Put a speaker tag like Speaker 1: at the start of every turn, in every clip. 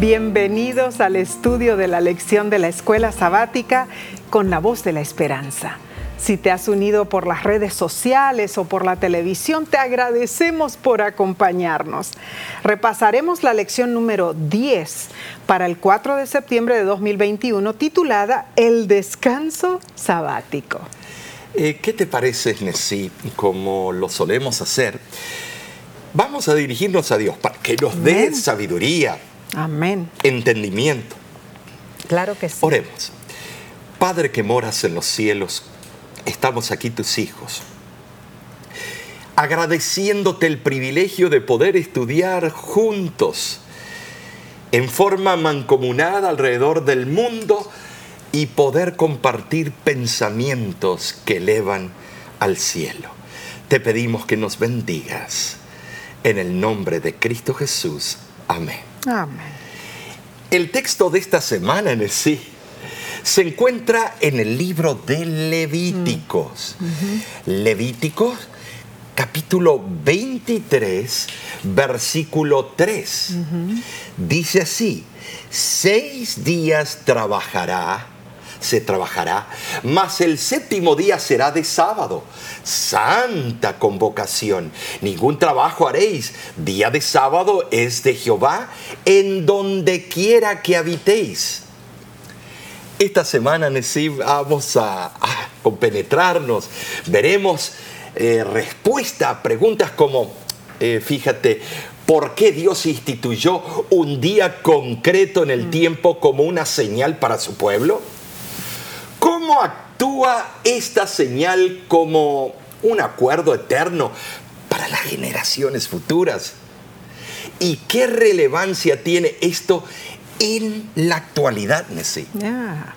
Speaker 1: Bienvenidos al estudio de la lección de la escuela sabática con la voz de la esperanza. Si te has unido por las redes sociales o por la televisión, te agradecemos por acompañarnos. Repasaremos la lección número 10 para el 4 de septiembre de 2021 titulada El descanso sabático.
Speaker 2: Eh, ¿Qué te parece, Nessie, como lo solemos hacer? Vamos a dirigirnos a Dios para que nos dé sabiduría,
Speaker 1: Amén.
Speaker 2: entendimiento.
Speaker 1: Claro que sí.
Speaker 2: Oremos. Padre que moras en los cielos, estamos aquí tus hijos, agradeciéndote el privilegio de poder estudiar juntos, en forma mancomunada alrededor del mundo y poder compartir pensamientos que elevan al cielo. Te pedimos que nos bendigas. En el nombre de Cristo Jesús. Amén.
Speaker 1: Amén.
Speaker 2: El texto de esta semana en el sí se encuentra en el libro de Levíticos. Levíticos capítulo 23, versículo 3. Dice así, seis días trabajará, se trabajará, mas el séptimo día será de sábado, santa convocación. Ningún trabajo haréis. Día de sábado es de Jehová, en donde quiera que habitéis. Esta semana, Nesí, vamos a, a compenetrarnos. Veremos eh, respuesta a preguntas como, eh, fíjate, ¿por qué Dios instituyó un día concreto en el tiempo como una señal para su pueblo? ¿Cómo actúa esta señal como un acuerdo eterno para las generaciones futuras? ¿Y qué relevancia tiene esto en la actualidad, Nessie?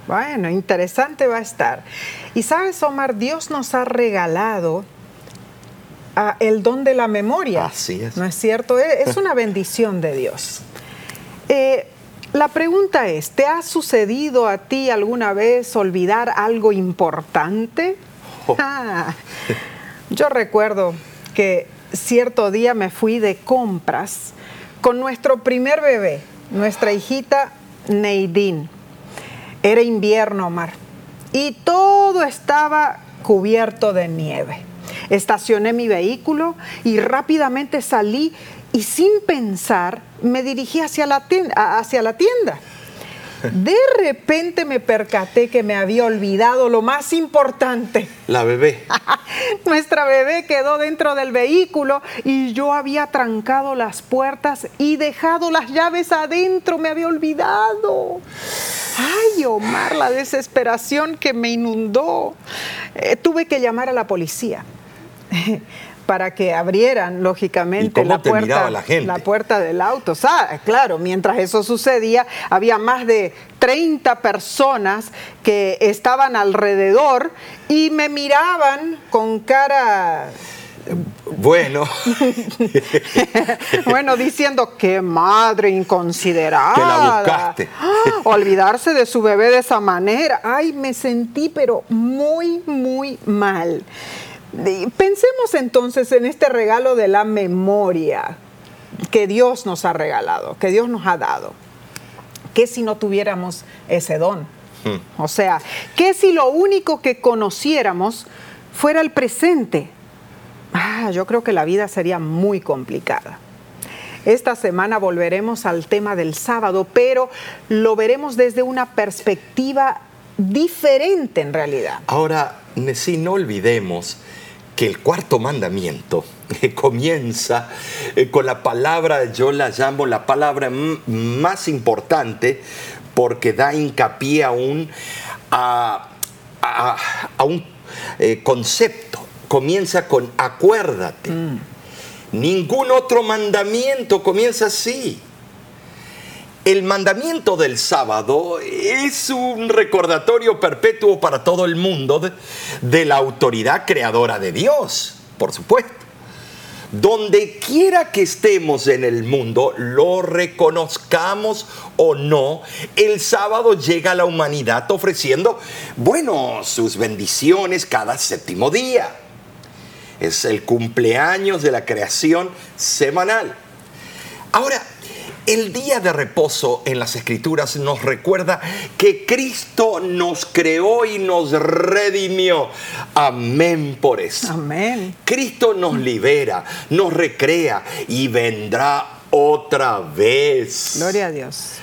Speaker 1: Bueno, interesante va a estar. Y sabes, Omar, Dios nos ha regalado ah, el don de la memoria.
Speaker 2: Así es.
Speaker 1: ¿No es cierto? Es es una bendición de Dios. Eh, la pregunta es, ¿te ha sucedido a ti alguna vez olvidar algo importante?
Speaker 2: Oh.
Speaker 1: Ah, yo recuerdo que cierto día me fui de compras con nuestro primer bebé, nuestra hijita Neidín. Era invierno, Omar, y todo estaba cubierto de nieve. Estacioné mi vehículo y rápidamente salí y sin pensar me dirigí hacia la tienda. Hacia la tienda. De repente me percaté que me había olvidado lo más importante.
Speaker 2: La bebé.
Speaker 1: Nuestra bebé quedó dentro del vehículo y yo había trancado las puertas y dejado las llaves adentro, me había olvidado. Ay, Omar, la desesperación que me inundó. Eh, tuve que llamar a la policía para que abrieran, lógicamente,
Speaker 2: ¿Y cómo
Speaker 1: la puerta,
Speaker 2: la gente?
Speaker 1: puerta del auto. Sa- claro, mientras eso sucedía, había más de 30 personas que estaban alrededor y me miraban con cara,
Speaker 2: Bueno,
Speaker 1: bueno, diciendo, qué madre inconsiderada.
Speaker 2: Que la buscaste.
Speaker 1: Ah, Olvidarse de su bebé de esa manera. Ay, me sentí, pero muy, muy mal. Pensemos entonces en este regalo de la memoria que Dios nos ha regalado, que Dios nos ha dado. ¿Qué si no tuviéramos ese don? O sea, ¿qué si lo único que conociéramos fuera el presente? Ah, yo creo que la vida sería muy complicada. Esta semana volveremos al tema del sábado, pero lo veremos desde una perspectiva diferente en realidad.
Speaker 2: ahora, Nesí, no olvidemos que el cuarto mandamiento eh, comienza eh, con la palabra, yo la llamo la palabra más importante porque da hincapié a un, a, a- a un eh, concepto. Comienza con acuérdate. Ningún otro mandamiento comienza así. El mandamiento del sábado es un recordatorio perpetuo para todo el mundo de, la autoridad creadora de Dios, por supuesto. Donde quiera que estemos en el mundo, lo reconozcamos o no, el sábado llega a la humanidad ofreciendo, bueno, sus bendiciones cada séptimo día. Es el cumpleaños de la creación semanal. Ahora, El día de reposo en las escrituras nos recuerda que Cristo nos creó y nos redimió. Amén por eso.
Speaker 1: Amén.
Speaker 2: Cristo nos libera, nos recrea y vendrá otra vez.
Speaker 1: Gloria a Dios.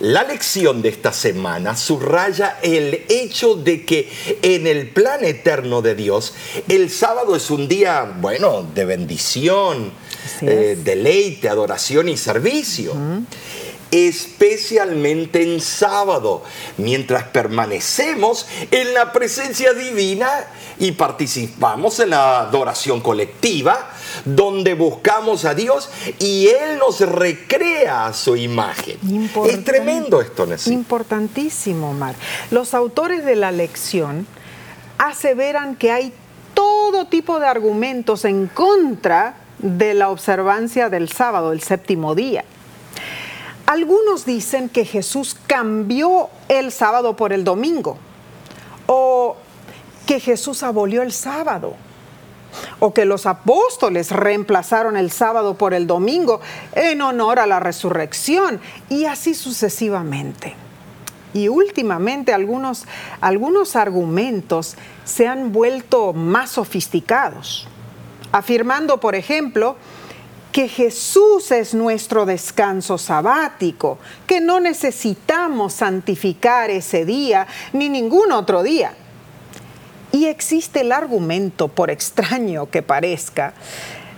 Speaker 2: La lección de esta semana subraya el hecho de que en el plan eterno de Dios, el sábado es un día, bueno, de bendición, eh, deleite, adoración y servicio. Especialmente en sábado, mientras permanecemos en la presencia divina y participamos en la adoración colectiva, donde buscamos a Dios y Él nos recrea a su imagen. es tremendo esto, Nessie.
Speaker 1: Importantísimo, Mar. Los autores de la lección aseveran que hay todo tipo de argumentos en contra de la observancia del sábado, el séptimo día. Algunos dicen que Jesús cambió el sábado por el domingo o que Jesús abolió el sábado o que los apóstoles reemplazaron el sábado por el domingo en honor a la resurrección y así sucesivamente. Y últimamente algunos, algunos argumentos se han vuelto más sofisticados, afirmando, por ejemplo, que Jesús es nuestro descanso sabático, que no necesitamos santificar ese día ni ningún otro día y existe el argumento, por extraño que parezca,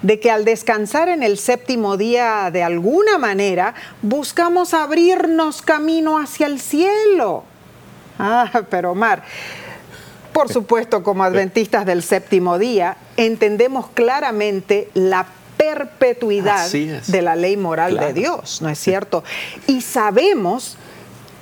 Speaker 1: de que al descansar en el séptimo día de alguna manera buscamos abrirnos camino hacia el cielo. Ah, pero Omar, por supuesto como adventistas del séptimo día, entendemos claramente la perpetuidad de la ley moral de Dios, ¿no es cierto? Y sabemos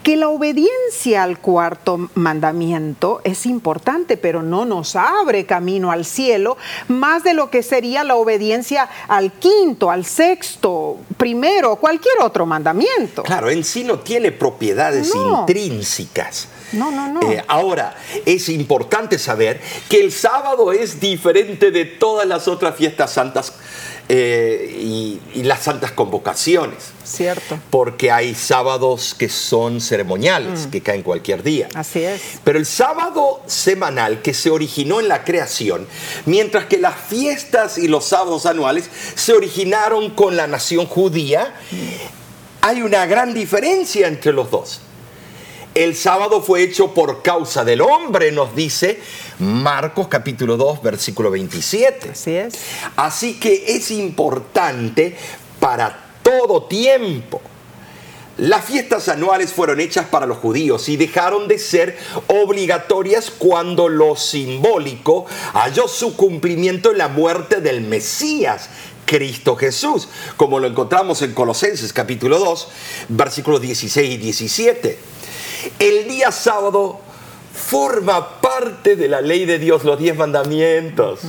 Speaker 1: que la obediencia al cuarto mandamiento es importante, pero no nos abre camino al cielo más de lo que sería la obediencia al quinto, al sexto, primero, cualquier otro mandamiento.
Speaker 2: Claro, en sí no tiene propiedades intrínsecas.
Speaker 1: No, no, no.
Speaker 2: Eh, ahora, es importante saber que el sábado es diferente de todas las otras fiestas santas eh, y, las santas convocaciones.
Speaker 1: Cierto.
Speaker 2: Porque hay sábados que son ceremoniales, mm. que caen cualquier día.
Speaker 1: Así es.
Speaker 2: Pero el sábado semanal que se originó en la creación, mientras que las fiestas y los sábados anuales se originaron con la nación judía, hay una gran diferencia entre los dos. El sábado fue hecho por causa del hombre, nos dice Marcos capítulo 2, versículo 27.
Speaker 1: Así es.
Speaker 2: Así que es importante para todo tiempo. Las fiestas anuales fueron hechas para los judíos y dejaron de ser obligatorias cuando lo simbólico halló su cumplimiento en la muerte del Mesías, Cristo Jesús, como lo encontramos en Colosenses capítulo 2, versículos 16 y 17. El día sábado forma parte de la ley de Dios, los diez mandamientos.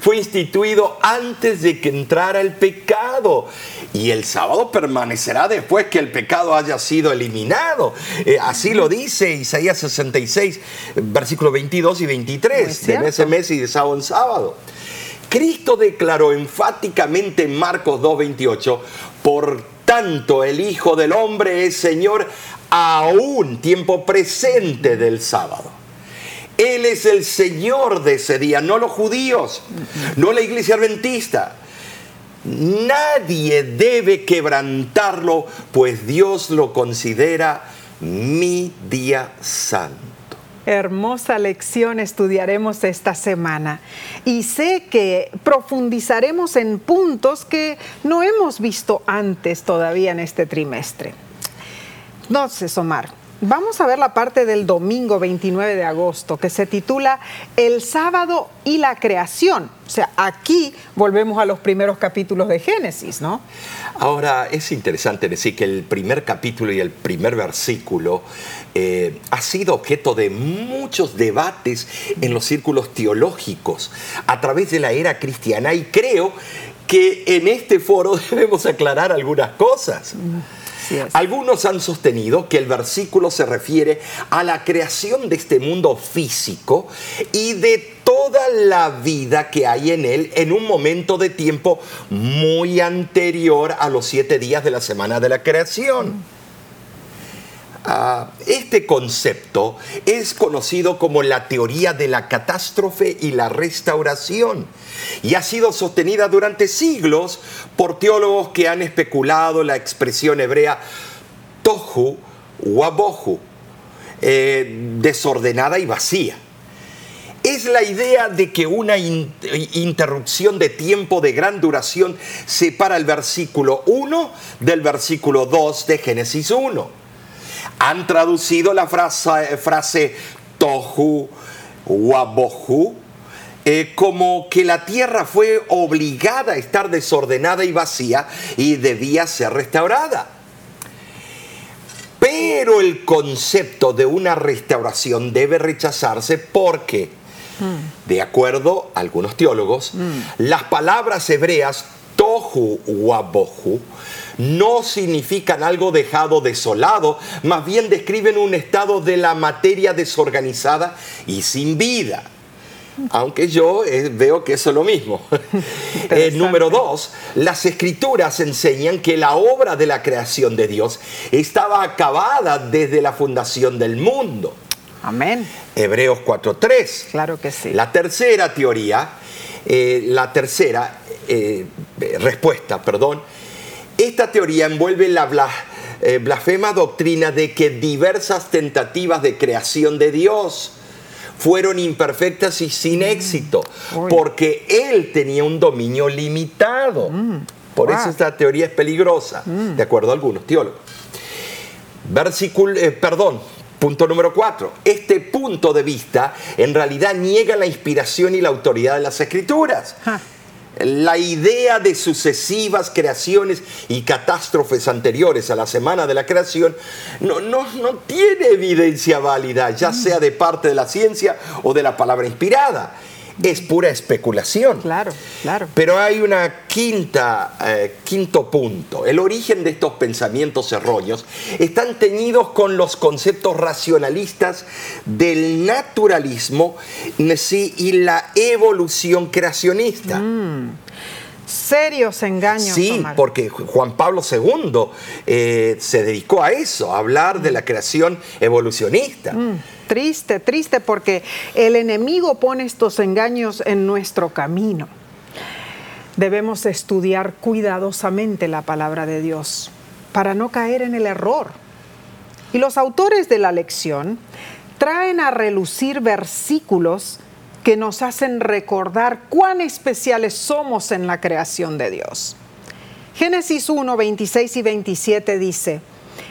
Speaker 2: Fue instituido antes de que entrara el pecado. Y el sábado permanecerá después que el pecado haya sido eliminado. Eh, así lo dice Isaías 66, versículos 22 y 23, de ese mes y de sábado en sábado. Cristo declaró enfáticamente en Marcos 2.28, por tanto el Hijo del Hombre es Señor aún tiempo presente del sábado. Él es el Señor de ese día, no los judíos, no la iglesia adventista. Nadie debe quebrantarlo, pues Dios lo considera mi día santo.
Speaker 1: Hermosa lección estudiaremos esta semana y sé que profundizaremos en puntos que no hemos visto antes todavía en este trimestre. Entonces, Omar, vamos a ver la parte del domingo 29 de agosto que se titula El sábado y la creación. O sea, aquí volvemos a los primeros capítulos de Génesis, ¿no?
Speaker 2: Ahora, es interesante decir que el primer capítulo y el primer versículo eh, ha sido objeto de muchos debates en los círculos teológicos a través de la era cristiana y creo que en este foro debemos aclarar algunas cosas. Algunos han sostenido que el versículo se refiere a la creación de este mundo físico y de toda la vida que hay en él en un momento de tiempo muy anterior a los siete días de la semana de la creación. Ah, este concepto es conocido como la teoría de la catástrofe y la restauración y ha sido sostenida durante siglos por teólogos que han especulado la expresión hebrea tohu wabohu, eh, desordenada y vacía. Es la idea de que una interrupción de tiempo de gran duración separa el versículo 1 del versículo 2 de Génesis 1 han traducido la frase, frase tohu wabohu eh, como que la tierra fue obligada a estar desordenada y vacía y debía ser restaurada. Pero el concepto de una restauración debe rechazarse porque, de acuerdo a algunos teólogos, mm. las palabras hebreas tohu wabohu no significan algo dejado desolado, más bien describen un estado de la materia desorganizada y sin vida. Aunque yo eh, veo que eso es lo mismo. Eh, número dos, las escrituras enseñan que la obra de la creación de Dios estaba acabada desde la fundación del mundo.
Speaker 1: Amén.
Speaker 2: Hebreos 4.3.
Speaker 1: Claro que sí.
Speaker 2: La tercera teoría, eh, la tercera respuesta, perdón, esta teoría envuelve la eh, blasfema doctrina de que diversas tentativas de creación de Dios fueron imperfectas y sin mm. éxito, porque Él tenía un dominio limitado. Mm. Por eso esta teoría es peligrosa, mm. de acuerdo a algunos teólogos. Versículo, eh, perdón, Punto número cuatro. Este punto de vista en realidad niega la inspiración y la autoridad de las escrituras la idea de sucesivas creaciones y catástrofes anteriores a la semana de la creación no, no, tiene evidencia válida, ya sea de parte de la ciencia o de la palabra inspirada es pura especulación.
Speaker 1: Claro, claro.
Speaker 2: Pero hay una quinta, eh, quinto punto. El origen de estos pensamientos erróneos están teñidos con los conceptos racionalistas del naturalismo y la evolución creacionista.
Speaker 1: Mm. serios engaños.
Speaker 2: Sí, porque Juan Pablo II eh, se dedicó a eso, a hablar de la creación evolucionista.
Speaker 1: Mm. Triste, triste, porque el enemigo pone estos engaños en nuestro camino. Debemos estudiar cuidadosamente la palabra de Dios para no caer en el error. Y los autores de la lección traen a relucir versículos que nos hacen recordar cuán especiales somos en la creación de Dios. Génesis 1, 26 y 27 dice,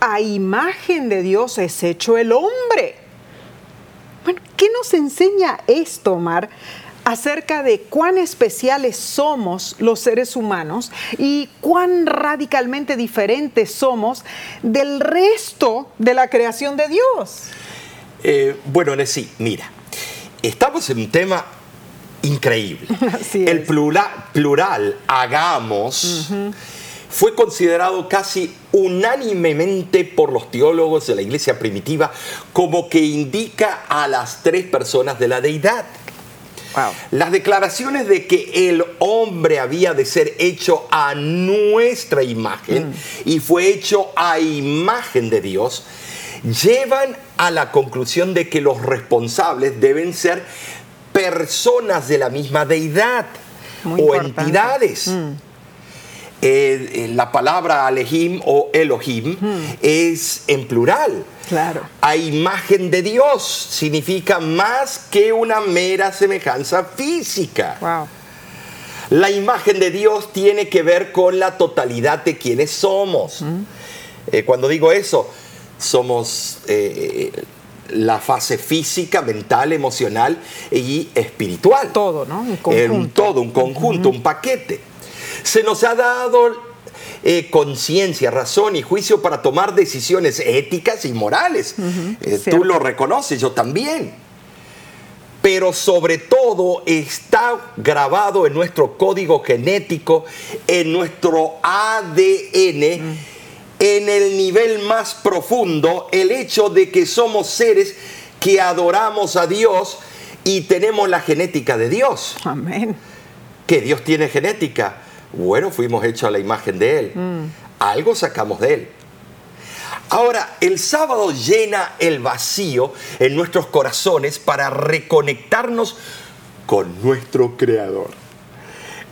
Speaker 1: a imagen de Dios es hecho el hombre. Bueno, ¿qué nos enseña esto, Omar? acerca de cuán especiales somos los seres humanos y cuán radicalmente diferentes somos del resto de la creación de Dios.
Speaker 2: Eh, bueno, sí, mira, estamos en un tema increíble. el plural, plural, hagamos fue considerado casi unánimemente por los teólogos de la iglesia primitiva como que indica a las tres personas de la deidad. Las declaraciones de que el hombre había de ser hecho a nuestra imagen mm. y fue hecho a imagen de Dios llevan a la conclusión de que los responsables deben ser personas de la misma deidad o entidades. Mm. Eh, eh, la palabra Alehim o Elohim es en plural.
Speaker 1: Claro.
Speaker 2: A imagen de Dios significa más que una mera semejanza física. La imagen de Dios tiene que ver con la totalidad de quienes somos. Eh, cuando digo eso, somos eh, la fase física, mental, emocional y espiritual.
Speaker 1: Todo, ¿no? Un
Speaker 2: conjunto. todo, un conjunto, un paquete. Se nos ha dado eh, conciencia, razón y juicio para tomar decisiones éticas y morales. Eh, tú lo reconoces, yo también. Pero sobre todo está grabado en nuestro código genético, en nuestro ADN en el nivel más profundo el hecho de que somos seres que adoramos a Dios y tenemos la genética de Dios.
Speaker 1: Amén.
Speaker 2: Que Dios tiene genética. Bueno, fuimos hechos a la imagen de Él. Mm. Algo sacamos de Él. Ahora, el sábado llena el vacío en nuestros corazones para reconectarnos con nuestro Creador.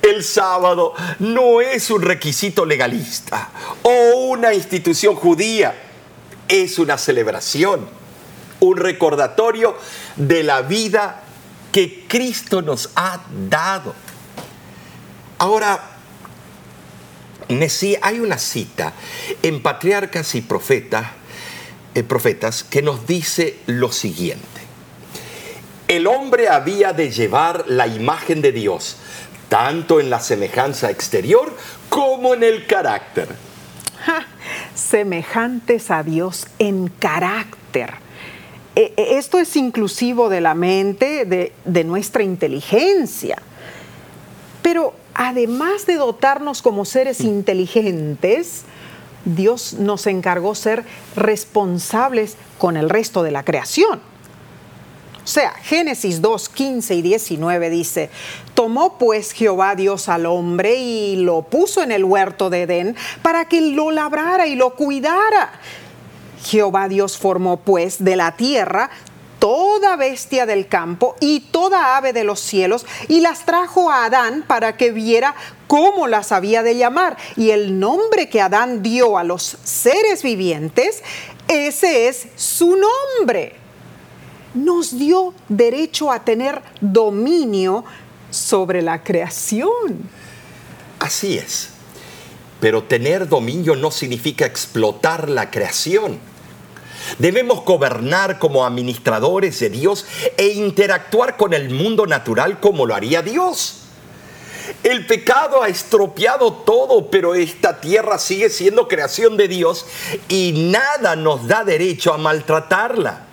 Speaker 2: El sábado no es un requisito legalista o una institución judía, es una celebración, un recordatorio de la vida que Cristo nos ha dado. Ahora, hay una cita en Patriarcas y Profetas, eh, Profetas que nos dice lo siguiente. El hombre había de llevar la imagen de Dios tanto en la semejanza exterior como en el carácter.
Speaker 1: semejantes a Dios en carácter. E, e, esto es inclusivo de la mente, de, de nuestra inteligencia. Pero además de dotarnos como seres inteligentes, Dios nos encargó ser responsables con el resto de la creación. O sea, Génesis 2, 15 y 19 dice, tomó pues Jehová Dios al hombre y lo puso en el huerto de Edén para que lo labrara y lo cuidara. Jehová Dios formó pues de la tierra toda bestia del campo y toda ave de los cielos y las trajo a Adán para que viera cómo las había de llamar. Y el nombre que Adán dio a los seres vivientes, ese es su nombre nos dio derecho a tener dominio sobre la creación.
Speaker 2: Así es. Pero tener dominio no significa explotar la creación. Debemos gobernar como administradores de Dios e interactuar con el mundo natural como lo haría Dios. El pecado ha estropeado todo, pero esta tierra sigue siendo creación de Dios y nada nos da derecho a maltratarla.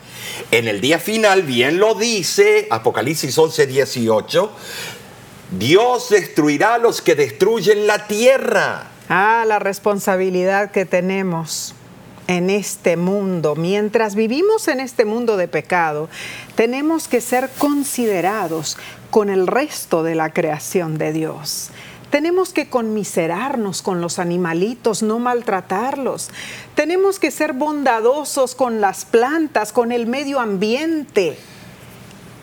Speaker 2: En el día final, bien lo dice Apocalipsis 11, 18, Dios destruirá a los que destruyen la tierra.
Speaker 1: Ah, la responsabilidad que tenemos en este mundo, mientras vivimos en este mundo de pecado, tenemos que ser considerados con el resto de la creación de Dios. Tenemos que conmiserarnos con los animalitos, no maltratarlos. Tenemos que ser bondadosos con las plantas, con el medio ambiente.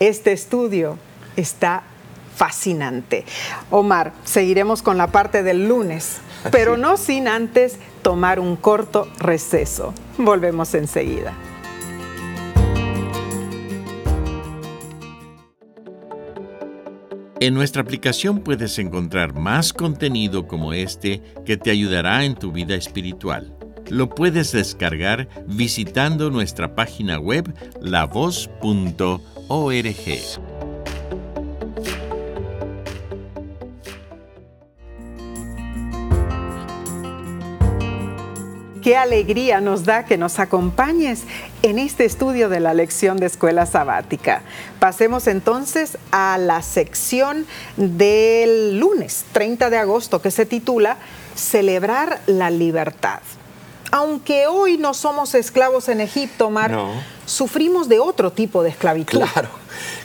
Speaker 1: Este estudio está fascinante. Omar, seguiremos con la parte del lunes, pero no sin antes tomar un corto receso. Volvemos enseguida.
Speaker 3: En nuestra aplicación puedes encontrar más contenido como este que te ayudará en tu vida espiritual. Lo puedes descargar visitando nuestra página web lavoz.org.
Speaker 1: Qué alegría nos da que nos acompañes en este estudio de la lección de escuela sabática. Pasemos entonces a la sección del lunes 30 de agosto que se titula Celebrar la libertad. Aunque hoy no somos esclavos en Egipto, Mar, sufrimos de otro tipo de esclavitud.
Speaker 2: Claro,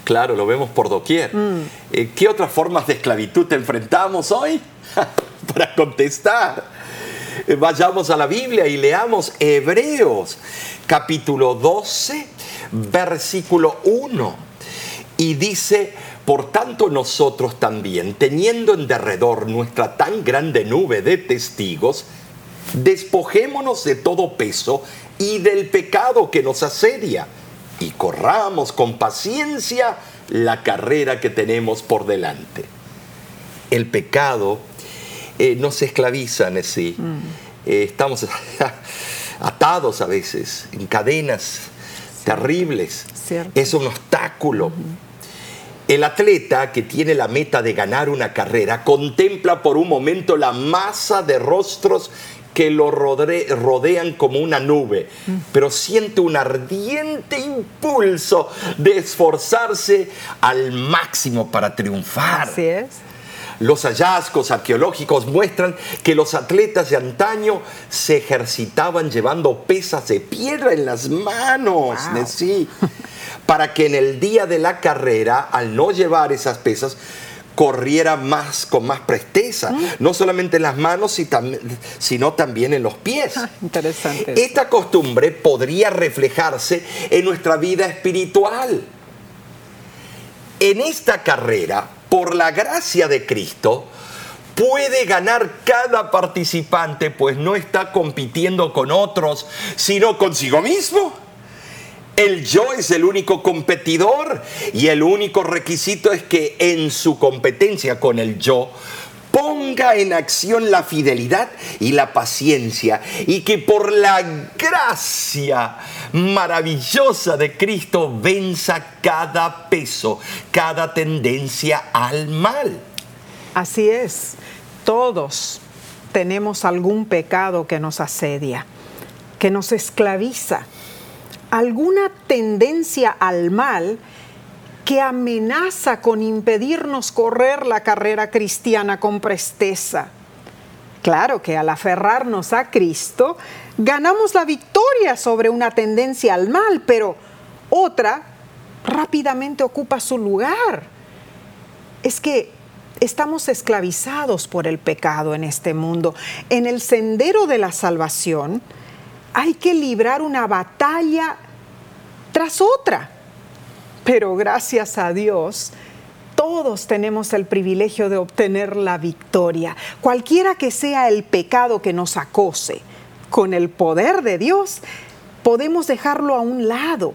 Speaker 2: claro, lo vemos por doquier. Mm. Eh, ¿Qué otras formas de esclavitud te enfrentamos hoy? Para contestar Vayamos a la Biblia y leamos Hebreos capítulo 12, versículo 1. Y dice, por tanto nosotros también, teniendo en derredor nuestra tan grande nube de testigos, despojémonos de todo peso y del pecado que nos asedia, y corramos con paciencia la carrera que tenemos por delante. El pecado eh, nos esclavizan, sí. Mm. Eh, estamos atados a veces, en cadenas terribles.
Speaker 1: Cierto.
Speaker 2: Es un obstáculo. El atleta que tiene la meta de ganar una carrera contempla por un momento la masa de rostros que lo rode- rodean como una nube, pero siente un ardiente impulso de esforzarse al máximo para triunfar.
Speaker 1: Así es.
Speaker 2: Los hallazgos arqueológicos muestran que los atletas de antaño se ejercitaban llevando pesas de piedra en las manos,
Speaker 1: Wow.
Speaker 2: de sí, para que en el día de la carrera, al no llevar esas pesas, corriera más con más presteza, no solamente en las manos, sino también en los pies.
Speaker 1: Ah, interesante.
Speaker 2: Esta costumbre podría reflejarse en nuestra vida espiritual. En esta carrera, por la gracia de Cristo, puede ganar cada participante, pues no está compitiendo con otros, sino consigo mismo. El yo es el único competidor y el único requisito es que en su competencia con el yo ponga en acción la fidelidad y la paciencia y que por la gracia maravillosa de Cristo venza cada peso, cada tendencia al mal.
Speaker 1: Así es. Todos tenemos algún pecado que nos asedia, que nos esclaviza, alguna tendencia al mal que amenaza con impedirnos correr la carrera cristiana con presteza. Claro que al aferrarnos a Cristo, ganamos la victoria sobre una tendencia al mal, pero otra rápidamente ocupa su lugar. Es que estamos esclavizados por el pecado en este mundo. En el sendero de la salvación hay que librar una batalla tras otra. Pero gracias a Dios, todos tenemos el privilegio de obtener la victoria, cualquiera que sea el pecado que nos acose. Con el poder de Dios podemos dejarlo a un lado,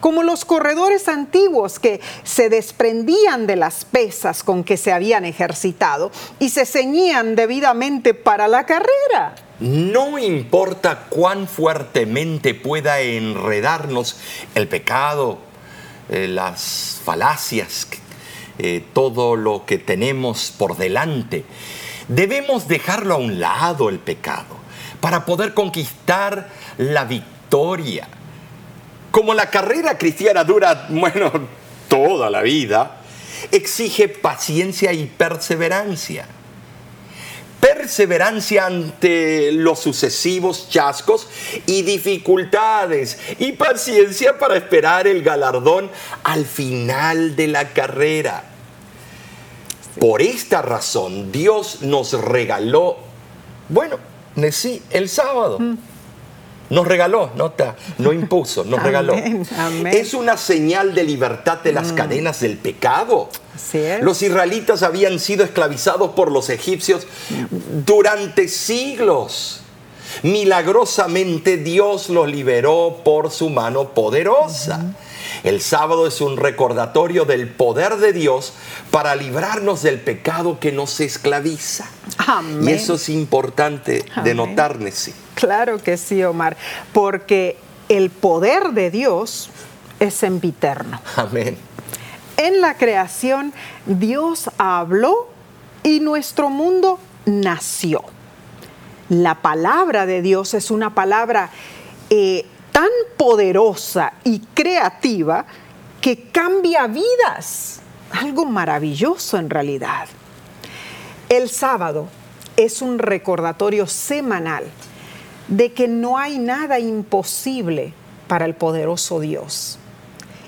Speaker 1: como los corredores antiguos que se desprendían de las pesas con que se habían ejercitado y se ceñían debidamente para la carrera.
Speaker 2: No importa cuán fuertemente pueda enredarnos el pecado, eh, las falacias, eh, todo lo que tenemos por delante, debemos dejarlo a un lado el pecado para poder conquistar la victoria. Como la carrera cristiana dura, bueno, toda la vida, exige paciencia y perseverancia perseverancia ante los sucesivos chascos y dificultades y paciencia para esperar el galardón al final de la carrera. Por esta razón Dios nos regaló, bueno, sí, el sábado. Nos regaló, nota, no impuso, nos regaló.
Speaker 1: Amén, amén.
Speaker 2: Es una señal de libertad de las cadenas del pecado. Los israelitas habían sido esclavizados por los egipcios durante siglos. Milagrosamente Dios los liberó por su mano poderosa. El sábado es un recordatorio del poder de Dios para librarnos del pecado que nos esclaviza.
Speaker 1: Amén.
Speaker 2: Y eso es importante de notar, Nessie.
Speaker 1: Claro que sí, Omar, porque el poder de Dios es sempiterno.
Speaker 2: Amén.
Speaker 1: En la creación, Dios habló y nuestro mundo nació. La palabra de Dios es una palabra eh, tan poderosa y creativa que cambia vidas. Algo maravilloso en realidad. El sábado es un recordatorio semanal de que no hay nada imposible para el poderoso Dios.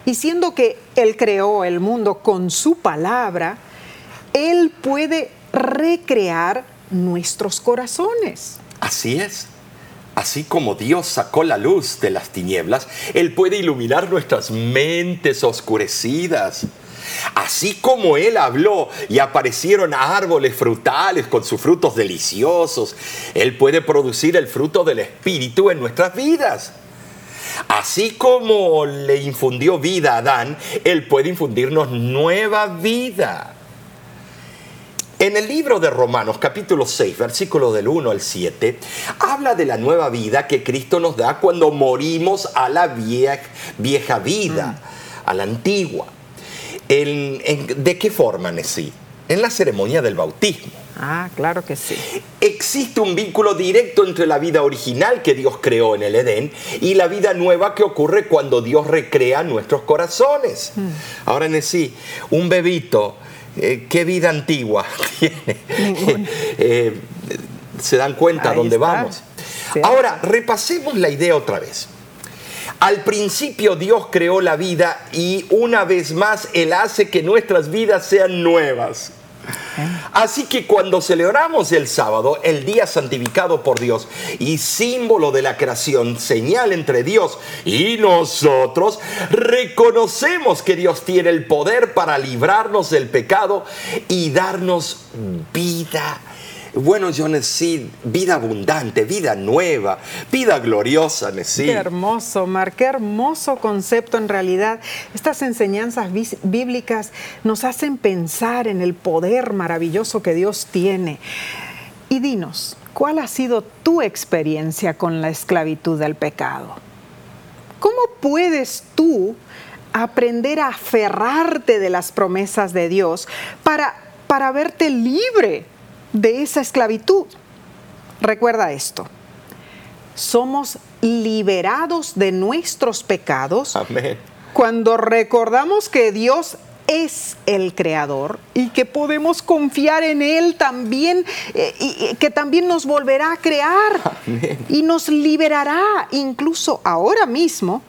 Speaker 1: Y siendo que Él creó el mundo con su palabra, Él puede recrear nuestros corazones.
Speaker 2: Así es. Así como Dios sacó la luz de las tinieblas, Él puede iluminar nuestras mentes oscurecidas. Así como Él habló y aparecieron árboles frutales con sus frutos deliciosos, Él puede producir el fruto del Espíritu en nuestras vidas. Así como le infundió vida a Adán, Él puede infundirnos nueva vida. En el libro de Romanos capítulo 6, versículo del 1 al 7, habla de la nueva vida que Cristo nos da cuando morimos a la vieja, vieja vida, a la antigua. En- en- ¿De qué forma, Nesí? En la ceremonia del bautismo.
Speaker 1: Ah, claro que sí.
Speaker 2: Existe un vínculo directo entre la vida original que Dios creó en el Edén y la vida nueva que ocurre cuando Dios recrea nuestros corazones. Ahora, Nesí, un bebito, eh, ¿qué vida antigua tiene? Eh, ¿Se dan cuenta
Speaker 1: Ahí
Speaker 2: dónde
Speaker 1: está.
Speaker 2: vamos? Ahora, repasemos la idea otra vez. Al principio Dios creó la vida y una vez más Él hace que nuestras vidas sean nuevas. Así que cuando celebramos el sábado, el día santificado por Dios y símbolo de la creación, señal entre Dios y nosotros, reconocemos que Dios tiene el poder para librarnos del pecado y darnos vida. Bueno, yo necesito vida abundante, vida nueva, vida gloriosa,
Speaker 1: Qué
Speaker 2: necesito.
Speaker 1: hermoso, Mar, qué hermoso concepto en realidad. Estas enseñanzas bíblicas nos hacen pensar en el poder maravilloso que Dios tiene. Y dinos, ¿cuál ha sido tu experiencia con la esclavitud del pecado? ¿Cómo puedes tú aprender a aferrarte de las promesas de Dios para, para verte libre de esa esclavitud? Recuerda esto. Somos liberados de nuestros pecados
Speaker 2: Amén.
Speaker 1: cuando recordamos que Dios es el creador y que podemos confiar en Él también, eh, y, que también nos volverá a crear y nos liberará incluso ahora mismo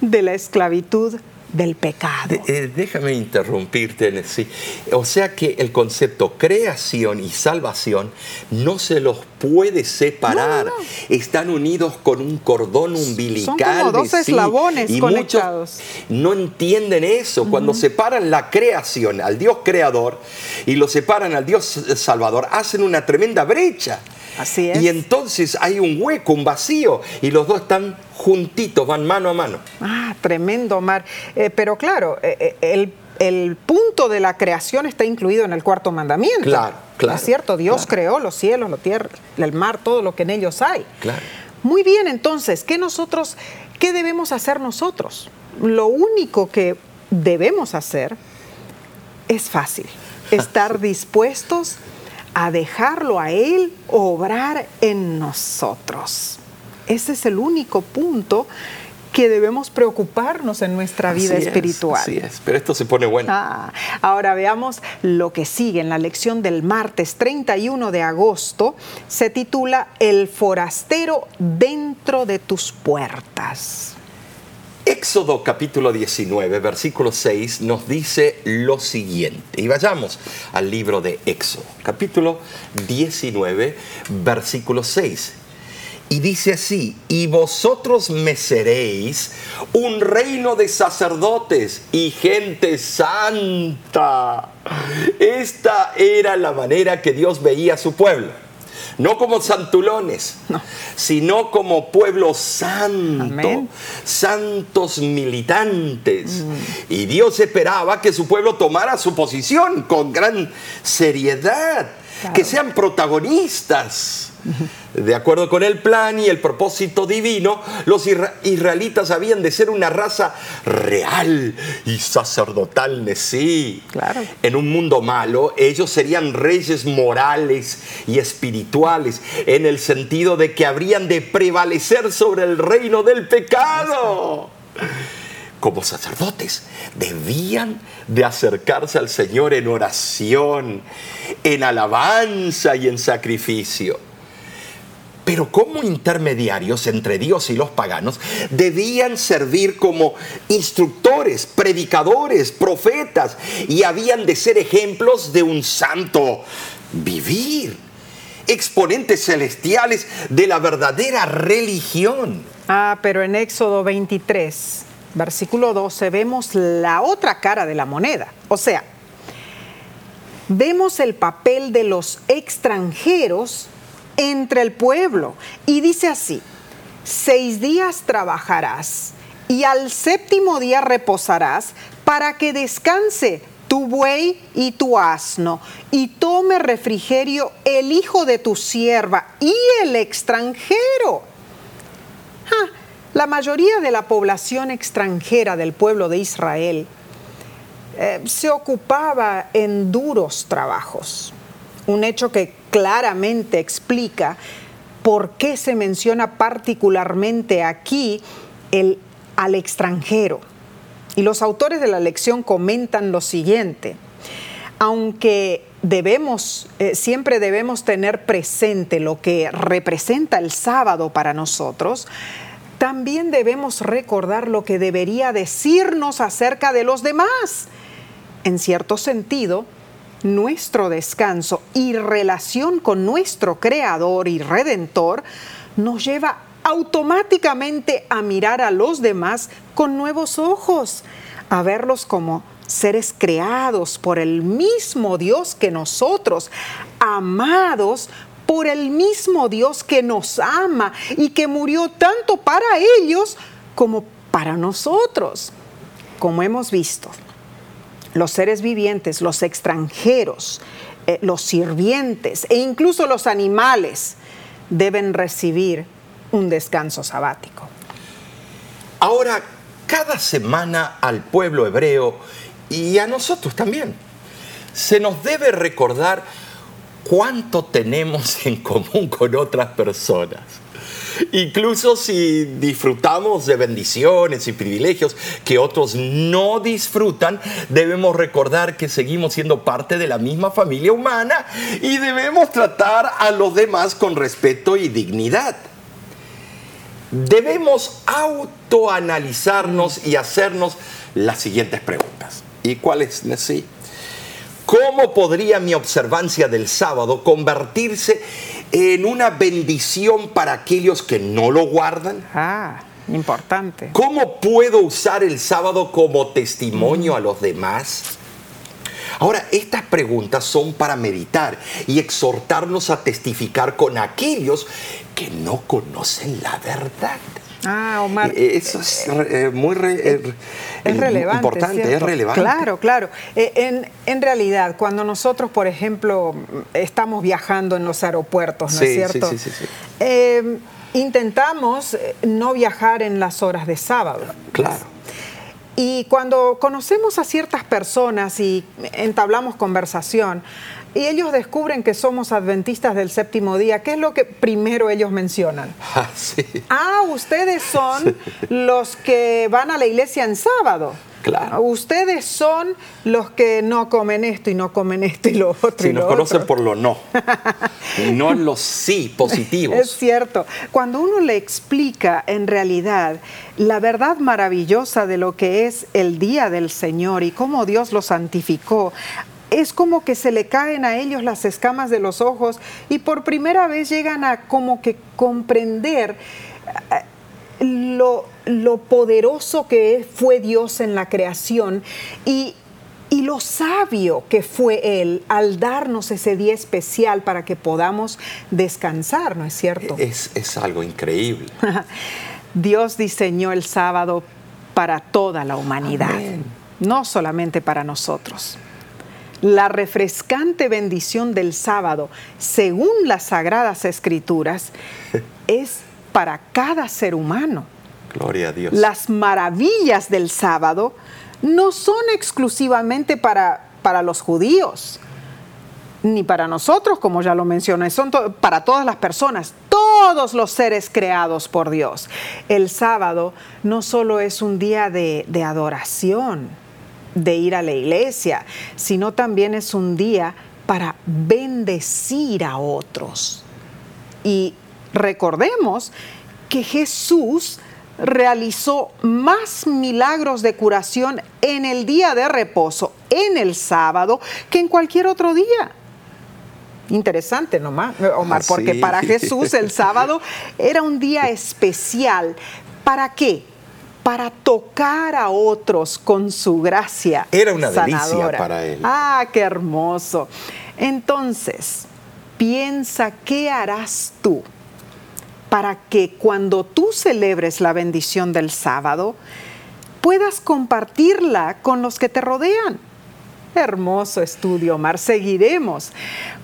Speaker 1: de la esclavitud del pecado.
Speaker 2: De- eh, déjame interrumpirte, Nesí. O sea que el concepto creación y salvación no se los puede separar.
Speaker 1: No, no.
Speaker 2: Están unidos con un cordón umbilical.
Speaker 1: como dos eslabones
Speaker 2: y
Speaker 1: conectados.
Speaker 2: No entienden eso. Cuando separan la creación al Dios creador y lo separan al Dios salvador, hacen una tremenda brecha.
Speaker 1: Así es.
Speaker 2: Y entonces hay un hueco, un vacío, y los dos están juntitos, van mano a mano.
Speaker 1: Ah, tremendo, Mar. Eh, pero claro, eh, eh, el, el punto de la creación está incluido en el cuarto mandamiento.
Speaker 2: Claro, claro,
Speaker 1: ¿No es cierto? Dios
Speaker 2: claro.
Speaker 1: creó los cielos, la tierra, el mar, todo lo que en ellos hay.
Speaker 2: Claro.
Speaker 1: Muy bien, entonces, ¿qué nosotros, qué debemos hacer nosotros? Lo único que debemos hacer es fácil, estar dispuestos a dejarlo a Él obrar en nosotros. Ese es el único punto que debemos preocuparnos en nuestra vida
Speaker 2: Así es,
Speaker 1: espiritual.
Speaker 2: así es, pero esto se pone bueno.
Speaker 1: Ah, ahora veamos lo que sigue en la lección del martes 31 de agosto. Se titula El forastero dentro de tus puertas.
Speaker 2: Éxodo capítulo 19, versículo 6 nos dice lo siguiente. Y vayamos al libro de Éxodo, capítulo 19, versículo 6. Y dice así, y vosotros me seréis un reino de sacerdotes y gente santa. Esta era la manera que Dios veía a su pueblo. No como santulones, sino como pueblo santo,
Speaker 1: Amén.
Speaker 2: santos militantes. Y Dios esperaba que su pueblo tomara su posición con gran seriedad,
Speaker 1: Claro.
Speaker 2: que sean protagonistas. De acuerdo con el plan y el propósito divino, los isra- israelitas habían de ser una raza real y sacerdotal, sí.
Speaker 1: Claro.
Speaker 2: En un mundo malo, ellos serían reyes morales y espirituales, en el sentido de que habrían de prevalecer sobre el reino del pecado. Como sacerdotes, debían de acercarse al Señor en oración, en alabanza y en sacrificio. Pero como intermediarios entre Dios y los paganos, debían servir como instructores, predicadores, profetas, y habían de ser ejemplos de un santo vivir, exponentes celestiales de la verdadera religión.
Speaker 1: Ah, pero en Éxodo 23, versículo 12, vemos la otra cara de la moneda. O sea, vemos el papel de los extranjeros entre el pueblo. Y dice así, seis días trabajarás y al séptimo día reposarás para que descanse tu buey y tu asno, y tome refrigerio el hijo de tu sierva y el extranjero. Ah, la mayoría de la población extranjera del pueblo de Israel eh, se ocupaba en duros trabajos, un hecho que claramente explica por qué se menciona particularmente aquí el al extranjero. Y los autores de la lección comentan lo siguiente, aunque debemos, eh, siempre debemos tener presente lo que representa el sábado para nosotros, también debemos recordar lo que debería decirnos acerca de los demás. En cierto sentido, nuestro descanso y relación con nuestro Creador y Redentor nos lleva automáticamente a mirar a los demás con nuevos ojos, a verlos como seres creados por el mismo Dios que nosotros, amados por el mismo Dios que nos ama y que murió tanto para ellos como para nosotros. Como hemos visto, los seres vivientes, los extranjeros, eh, los sirvientes e incluso los animales deben recibir un descanso sabático.
Speaker 2: Ahora, cada semana al pueblo hebreo y a nosotros también, se nos debe recordar cuánto tenemos en común con otras personas. Incluso si disfrutamos de bendiciones y privilegios que otros no disfrutan, debemos recordar que seguimos siendo parte de la misma familia humana y debemos tratar a los demás con respeto y dignidad debemos autoanalizarnos y hacernos las siguientes preguntas. ¿Y cuáles? Sí. ¿Cómo podría mi observancia del sábado convertirse en una bendición para aquellos que no lo guardan?
Speaker 1: Ah, importante.
Speaker 2: ¿Cómo puedo usar el sábado como testimonio a los demás? Ahora, estas preguntas son para meditar y exhortarnos a testificar con aquellos que no conocen la verdad.
Speaker 1: Ah, Omar.
Speaker 2: Eh, eso es eh, muy
Speaker 1: eh, es relevante,
Speaker 2: importante, es relevante.
Speaker 1: Claro, claro. En, en, realidad, cuando nosotros, por ejemplo, estamos viajando en los aeropuertos, ¿no es cierto? Sí, sí, sí, intentamos no viajar en las horas de sábado.
Speaker 2: Claro.
Speaker 1: Y cuando conocemos a ciertas personas y entablamos conversación, y ellos descubren que somos adventistas del séptimo día, ¿qué es lo que primero ellos mencionan?
Speaker 2: Ah, sí.
Speaker 1: ah ustedes son los que van a la iglesia en sábado.
Speaker 2: Claro.
Speaker 1: Ustedes son los que no comen esto y no comen esto y lo otro.
Speaker 2: Si
Speaker 1: nos
Speaker 2: conocen por lo no, no los sí positivos.
Speaker 1: Es cierto. Cuando uno le explica en realidad la verdad maravillosa de lo que es el día del Señor y cómo Dios lo santificó, es como que se le caen a ellos las escamas de los ojos y por primera vez llegan a como que comprender eh, lo, lo poderoso que fue Dios en la creación y, y lo sabio que fue Él al darnos ese día especial para que podamos descansar, ¿no es cierto?
Speaker 2: Es, es algo increíble.
Speaker 1: Dios diseñó el sábado para toda la humanidad, no solamente para nosotros. La refrescante bendición del sábado, según las sagradas escrituras, es para cada ser humano.
Speaker 2: Gloria a Dios.
Speaker 1: Las maravillas del sábado no son exclusivamente para, para los judíos, ni para nosotros, como ya lo mencioné, son para todas las personas, todos los seres creados por Dios. El sábado no solo es un día de, de adoración, de ir a la iglesia, sino también es un día para bendecir a otros. Y recordemos que Jesús realizó más milagros de curación en el día de reposo, en el sábado, que en cualquier otro día. Interesante nomás, Omar, ah, porque para Jesús el sábado era un día especial. ¿Para qué? Para tocar a otros con su gracia.
Speaker 2: Era una delicia para él.
Speaker 1: Ah, qué hermoso. Entonces, piensa, ¿qué harás tú? Para que cuando tú celebres la bendición del sábado, puedas compartirla con los que te rodean. Hermoso estudio, Omar. Seguiremos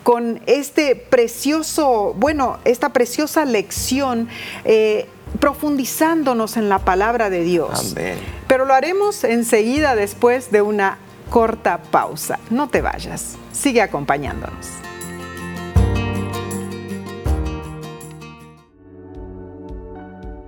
Speaker 1: con este precioso, bueno, esta preciosa lección, eh, profundizándonos en la palabra de Dios.
Speaker 2: Amén.
Speaker 1: Pero lo haremos enseguida después de una corta pausa. No te vayas, sigue acompañándonos.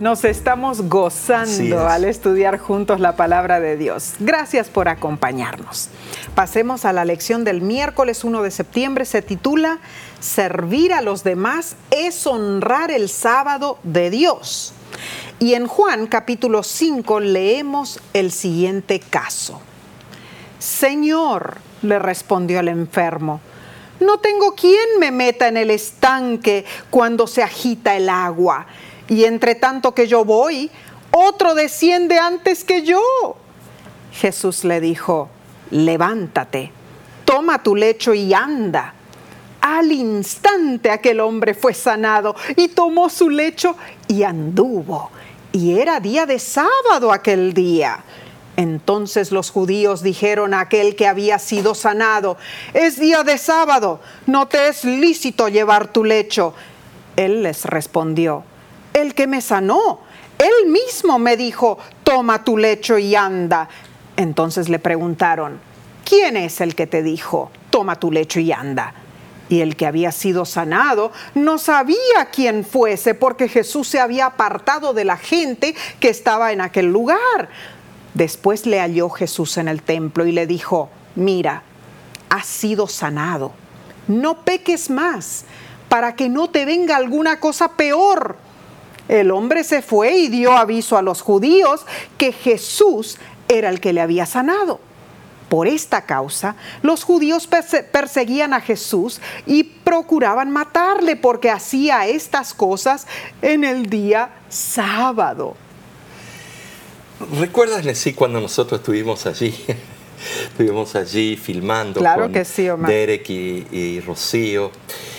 Speaker 1: Nos estamos gozando al estudiar juntos la palabra de Dios. Gracias por acompañarnos. Pasemos a la lección del miércoles 1 de septiembre. Se titula Servir a los demás es honrar el sábado de Dios. Y en Juan capítulo 5 leemos el siguiente caso. Señor, le respondió el enfermo, no tengo quien me meta en el estanque cuando se agita el agua y entre tanto que yo voy, otro desciende antes que yo. Jesús le dijo, levántate, toma tu lecho y anda. Al instante aquel hombre fue sanado y tomó su lecho y anduvo. Y era día de sábado aquel día. Entonces los judíos dijeron a aquel que había sido sanado, es día de sábado, no te es lícito llevar tu lecho. Él les respondió, el que me sanó. Él mismo me dijo, toma tu lecho y anda. Entonces le preguntaron, ¿quién es el que te dijo, toma tu lecho y anda? Y el que había sido sanado no sabía quién fuese porque Jesús se había apartado de la gente que estaba en aquel lugar. Después le halló Jesús en el templo y le dijo, mira, has sido sanado, no peques más para que no te venga alguna cosa peor. El hombre se fue y dio aviso a los judíos que Jesús era el que le había sanado. Por esta causa, los judíos perseguían a Jesús y procuraban matarle porque hacía estas cosas en el día sábado.
Speaker 2: ¿Recuerdas, sí, cuando nosotros estuvimos allí? estuvimos allí filmando
Speaker 1: con
Speaker 2: Derek y Rocío.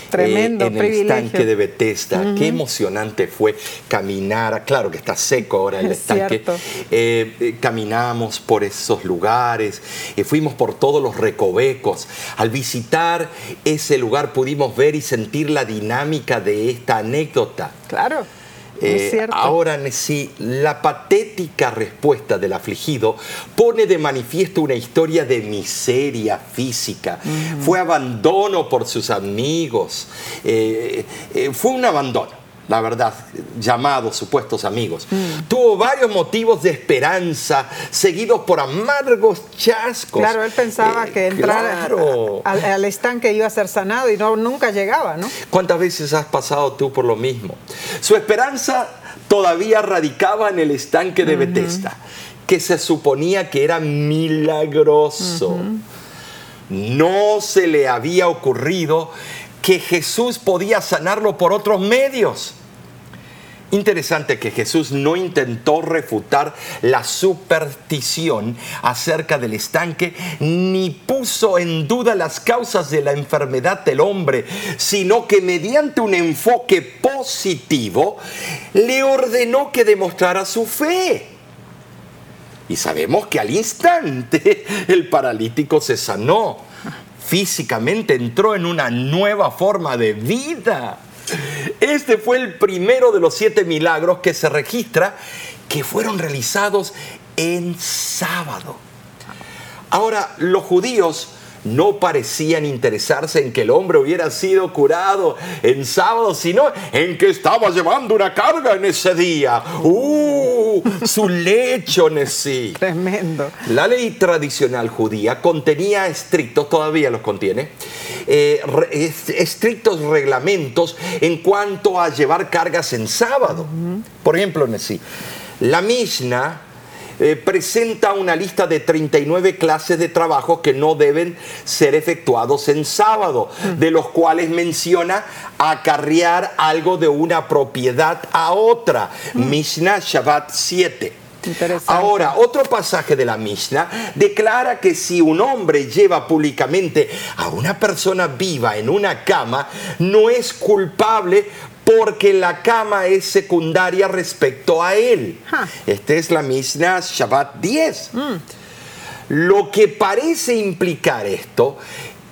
Speaker 1: Tremendo
Speaker 2: eh, en
Speaker 1: el
Speaker 2: estanque de Bethesda. Qué emocionante fue caminar. Claro que está seco ahora el estanque. Eh, eh, caminamos por esos lugares, fuimos por todos los recovecos. Al visitar ese lugar pudimos ver y sentir la dinámica de esta anécdota.
Speaker 1: Claro.
Speaker 2: Eh, ahora, sí, la patética respuesta del afligido pone de manifiesto una historia de miseria física. Fue abandono por sus amigos. Eh, eh, fue un abandono la verdad, llamados supuestos amigos. Mm. Tuvo varios motivos de esperanza, seguidos por amargos chascos.
Speaker 1: Claro, él pensaba eh, que entrar al, estanque iba a ser sanado y no, nunca llegaba, ¿no?
Speaker 2: ¿Cuántas veces has pasado tú por lo mismo? Su esperanza todavía radicaba en el estanque de Bethesda, que se suponía que era milagroso. No se le había ocurrido que Jesús podía sanarlo por otros medios. Interesante que Jesús no intentó refutar la superstición acerca del estanque, ni puso en duda las causas de la enfermedad del hombre, sino que mediante un enfoque positivo le ordenó que demostrara su fe. Y sabemos que al instante el paralítico se sanó, físicamente entró en una nueva forma de vida. Este fue el primero de los siete milagros que se registra que fueron realizados en sábado. Ahora, los judíos no parecían interesarse en que el hombre hubiera sido curado en sábado, sino en que estaba llevando una carga en ese día. ¡Uh! Su lecho en sí.
Speaker 1: Tremendo.
Speaker 2: La ley tradicional judía contenía estrictos, todavía los contiene, eh, estrictos reglamentos en cuanto a llevar cargas en sábado. Por ejemplo, en sí, la Mishnah eh, presenta una lista de 39 clases de trabajo que no deben ser efectuados en sábado, de los cuales menciona acarrear algo de una propiedad a otra. Mishnah Shabbat 7. Ahora, otro pasaje de la Mishnah declara que si un hombre lleva públicamente a una persona viva en una cama, no es culpable porque la cama es secundaria respecto a él. Esta es la Mishnah Shabbat 10. Mm. Lo que parece implicar esto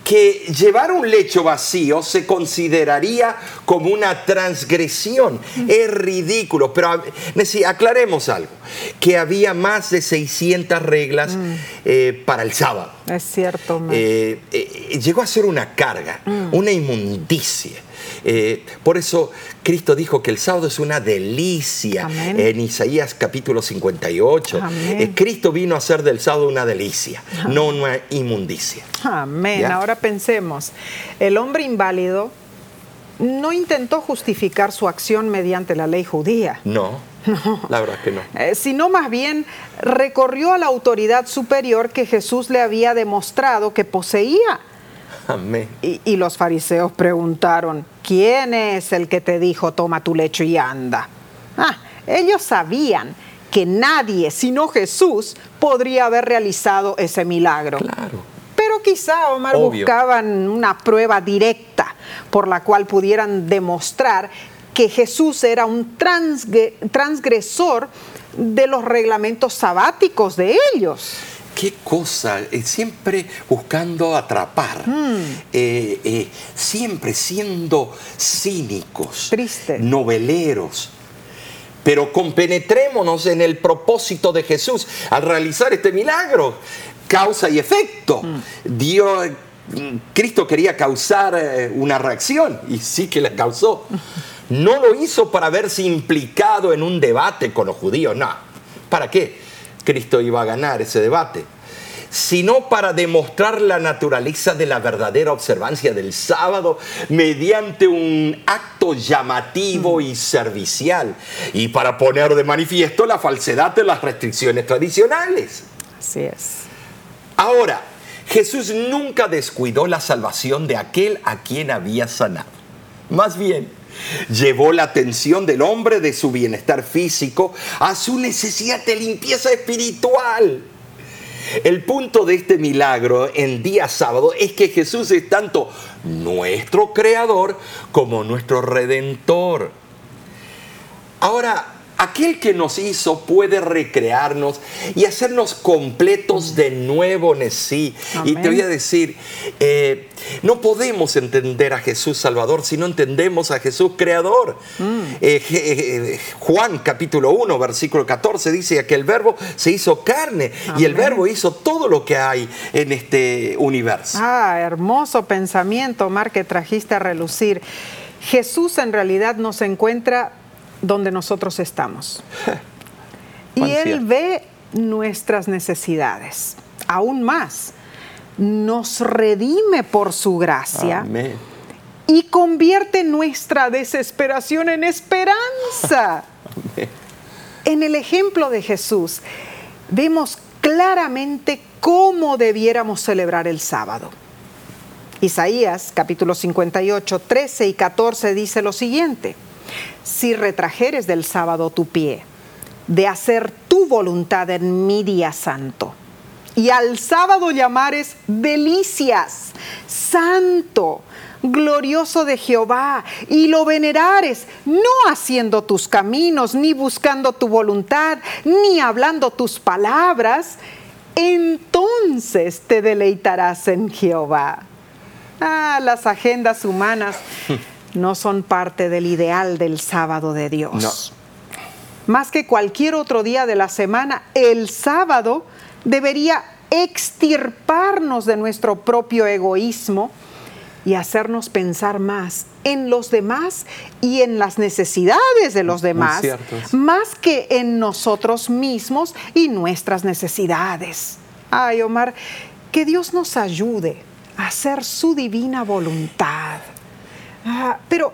Speaker 2: que llevar un lecho vacío se consideraría como una transgresión. Es ridículo, pero aclaremos algo, que había más de 600 reglas mm. eh, para el sábado.
Speaker 1: Es cierto.
Speaker 2: Eh, eh, llegó a ser una carga, mm. una inmundicia. Eh, por eso Cristo dijo que el sábado es una delicia en Isaías capítulo 58. Eh, Cristo vino a hacer del sábado una delicia, no una inmundicia.
Speaker 1: Amén. Ahora pensemos, el hombre inválido no intentó justificar su acción mediante la ley judía.
Speaker 2: No. No. La verdad que no.
Speaker 1: Eh, sino más bien recorrió a la autoridad superior que Jesús le había demostrado que poseía. Y, los fariseos preguntaron, ¿quién es el que te dijo toma tu lecho y anda? Ah, ellos sabían que nadie sino Jesús podría haber realizado ese milagro.
Speaker 2: Claro.
Speaker 1: Pero quizá, Omar, buscaban una prueba directa por la cual pudieran demostrar que Jesús era un transgresor de los reglamentos sabáticos de ellos
Speaker 2: qué cosa, eh, siempre buscando atrapar, hmm. eh, eh, siempre siendo cínicos, noveleros. Pero compenetrémonos en el propósito de Jesús al realizar este milagro, causa y efecto. Hmm. Dios, Cristo quería causar una reacción y sí que la causó. No lo hizo para verse implicado en un debate con los judíos, no. ¿Para qué? Cristo iba a ganar ese debate, sino para demostrar la naturaleza de la verdadera observancia del sábado mediante un acto llamativo y servicial y para poner de manifiesto la falsedad de las restricciones tradicionales.
Speaker 1: Así es.
Speaker 2: Ahora, Jesús nunca descuidó la salvación de aquel a quien había sanado. Más bien, Llevó la atención del hombre de su bienestar físico a su necesidad de limpieza espiritual. El punto de este milagro en día sábado es que Jesús es tanto nuestro creador como nuestro redentor. Ahora, aquel que nos hizo puede recrearnos y hacernos completos de nuevo en sí. Y te voy a decir, eh, no podemos entender a Jesús Salvador si no entendemos a Jesús Creador. Mm. Eh, eh, Juan capítulo 1, versículo 14 dice que el verbo se hizo carne y el verbo hizo todo lo que hay en este universo.
Speaker 1: Ah, hermoso pensamiento, Mar, que trajiste a relucir. Jesús en realidad nos encuentra donde nosotros estamos. y Él ve nuestras necesidades, aún más. Nos redime por su gracia. Y convierte nuestra desesperación en esperanza. En el ejemplo de Jesús vemos claramente cómo debiéramos celebrar el sábado. Isaías capítulo 58, 13 y 14 dice lo siguiente si retrajeres del sábado tu pie, de hacer tu voluntad en mi día santo. Y al sábado llamares delicias, santo, glorioso de Jehová, y lo venerares, no haciendo tus caminos, ni buscando tu voluntad, ni hablando tus palabras, entonces te deleitarás en Jehová. Ah, las agendas humanas no son parte del ideal del sábado de Dios. Más que cualquier otro día de la semana, el sábado debería extirparnos de nuestro propio egoísmo y hacernos pensar más en los demás y en las necesidades de los demás, más que en nosotros mismos y nuestras necesidades. Ay, Omar, que Dios nos ayude a hacer su divina voluntad. Ah, pero,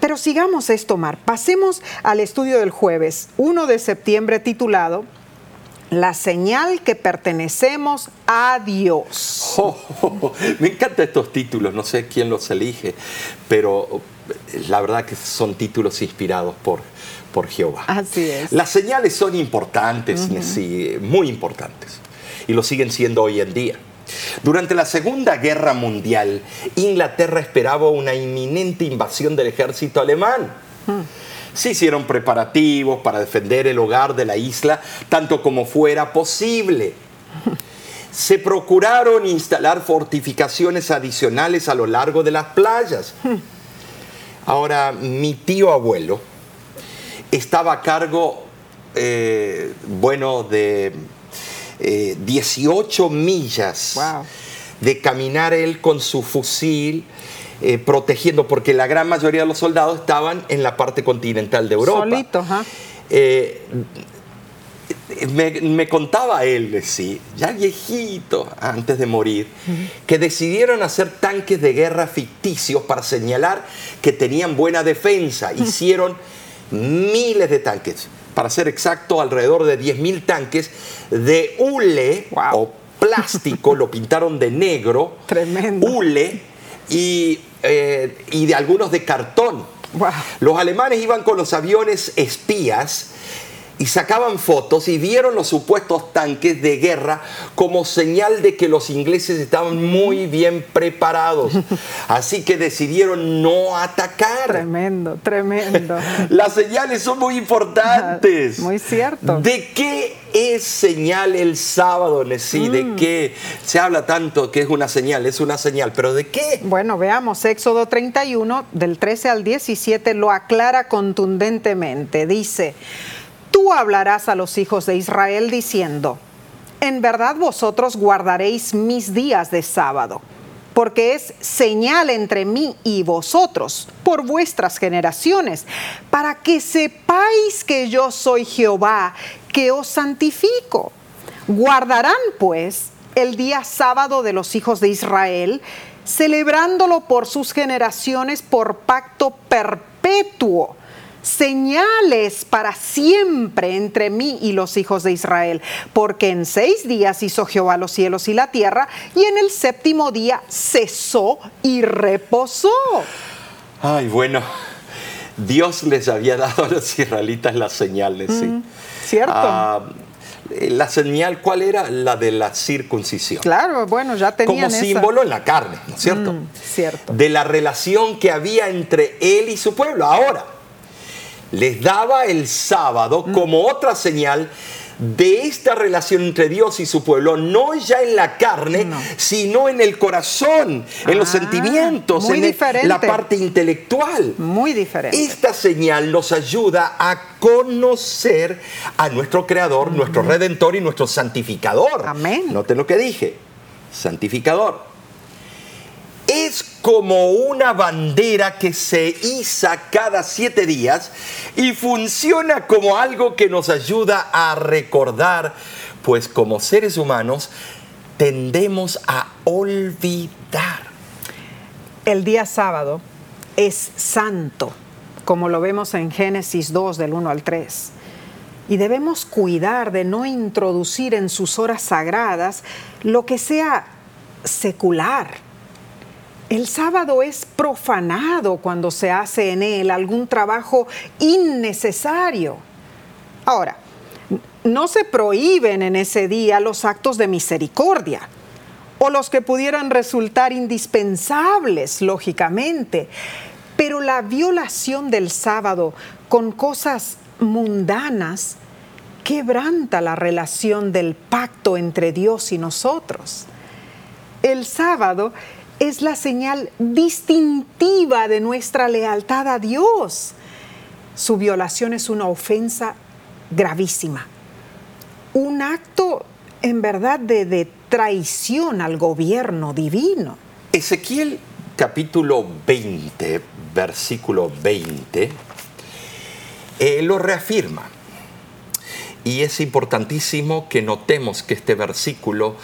Speaker 1: pero sigamos esto, Mar. Pasemos al estudio del jueves, 1 de septiembre, titulado la señal que pertenecemos a Dios.
Speaker 2: Oh, oh, oh. Me encantan estos títulos, no sé quién los elige, pero la verdad que son títulos inspirados por, por Jehová.
Speaker 1: Así es.
Speaker 2: Las señales son importantes, sí, muy importantes, y lo siguen siendo hoy en día. Durante la Segunda Guerra Mundial, Inglaterra esperaba una inminente invasión del ejército alemán. Se hicieron preparativos para defender el hogar de la isla tanto como fuera posible. Se procuraron instalar fortificaciones adicionales a lo largo de las playas. Ahora, mi tío abuelo estaba a cargo, eh, bueno, de 18 eh, millas de caminar él con su fusil. Eh, protegiendo, porque la gran mayoría de los soldados estaban en la parte continental de Europa.
Speaker 1: Solitos,
Speaker 2: me, contaba él, sí, ya viejito, antes de morir, que decidieron hacer tanques de guerra ficticios para señalar que tenían buena defensa. Hicieron miles de tanques, para ser exacto, alrededor de 10.000 tanques de hule o plástico, lo pintaron de negro,
Speaker 1: Tremendo.
Speaker 2: hule y, eh, y de algunos de cartón. Los alemanes iban con los aviones espías y sacaban fotos y vieron los supuestos tanques de guerra como señal de que los ingleses estaban muy bien preparados. Así que decidieron no atacar.
Speaker 1: Tremendo, tremendo.
Speaker 2: Las señales son muy importantes.
Speaker 1: Muy cierto.
Speaker 2: ¿De qué es señal el sábado, Nessie? ¿De mm. qué se habla tanto que es una señal? Es una señal, pero ¿de qué?
Speaker 1: Bueno, veamos, Éxodo 31, del 13 al 17, lo aclara contundentemente. Dice, tú hablarás a los hijos de Israel diciendo, en verdad vosotros guardaréis mis días de sábado, porque es señal entre mí y vosotros por vuestras generaciones, para que sepáis que yo soy Jehová, que os santifico. Guardarán pues el día sábado de los hijos de Israel, celebrándolo por sus generaciones por pacto perpetuo señales para siempre entre mí y los hijos de Israel, porque en seis días hizo Jehová los cielos y la tierra, y en el séptimo día cesó y reposó.
Speaker 2: Ay, bueno, Dios les había dado a los israelitas las señales, sí. Mm,
Speaker 1: Cierto. Ah,
Speaker 2: la señal, ¿cuál era? La de la circuncisión.
Speaker 1: Claro, bueno, ya tenían
Speaker 2: Como símbolo en la carne, ¿no es cierto?
Speaker 1: Mm, cierto.
Speaker 2: De la relación que había entre él y su pueblo. Ahora, les daba el sábado mm. como otra señal de esta relación entre Dios y su pueblo, no ya en la carne, sino en el corazón, en los ah, sentimientos, en la parte intelectual.
Speaker 1: Muy diferente.
Speaker 2: Esta señal nos ayuda a conocer a nuestro Creador, nuestro Redentor y nuestro Santificador.
Speaker 1: Amén.
Speaker 2: Noten lo que dije, Santificador es como una bandera que se iza cada siete días y funciona como algo que nos ayuda a recordar, pues como seres humanos tendemos a olvidar.
Speaker 1: El día sábado es santo, como lo vemos en Génesis 2 del 1 al 3. Y debemos cuidar de no introducir en sus horas sagradas lo que sea secular el sábado es profanado cuando se hace en él algún trabajo innecesario. Ahora, no se prohíben en ese día los actos de misericordia o los que pudieran resultar indispensables, lógicamente, pero la violación del sábado con cosas mundanas quebranta la relación del pacto entre Dios y nosotros. El sábado es la señal distintiva de nuestra lealtad a Dios. Su violación es una ofensa gravísima, un acto en verdad de, traición al gobierno divino.
Speaker 2: Ezequiel capítulo 20, versículo 20, eh, lo reafirma. Y es importantísimo que notemos que este versículo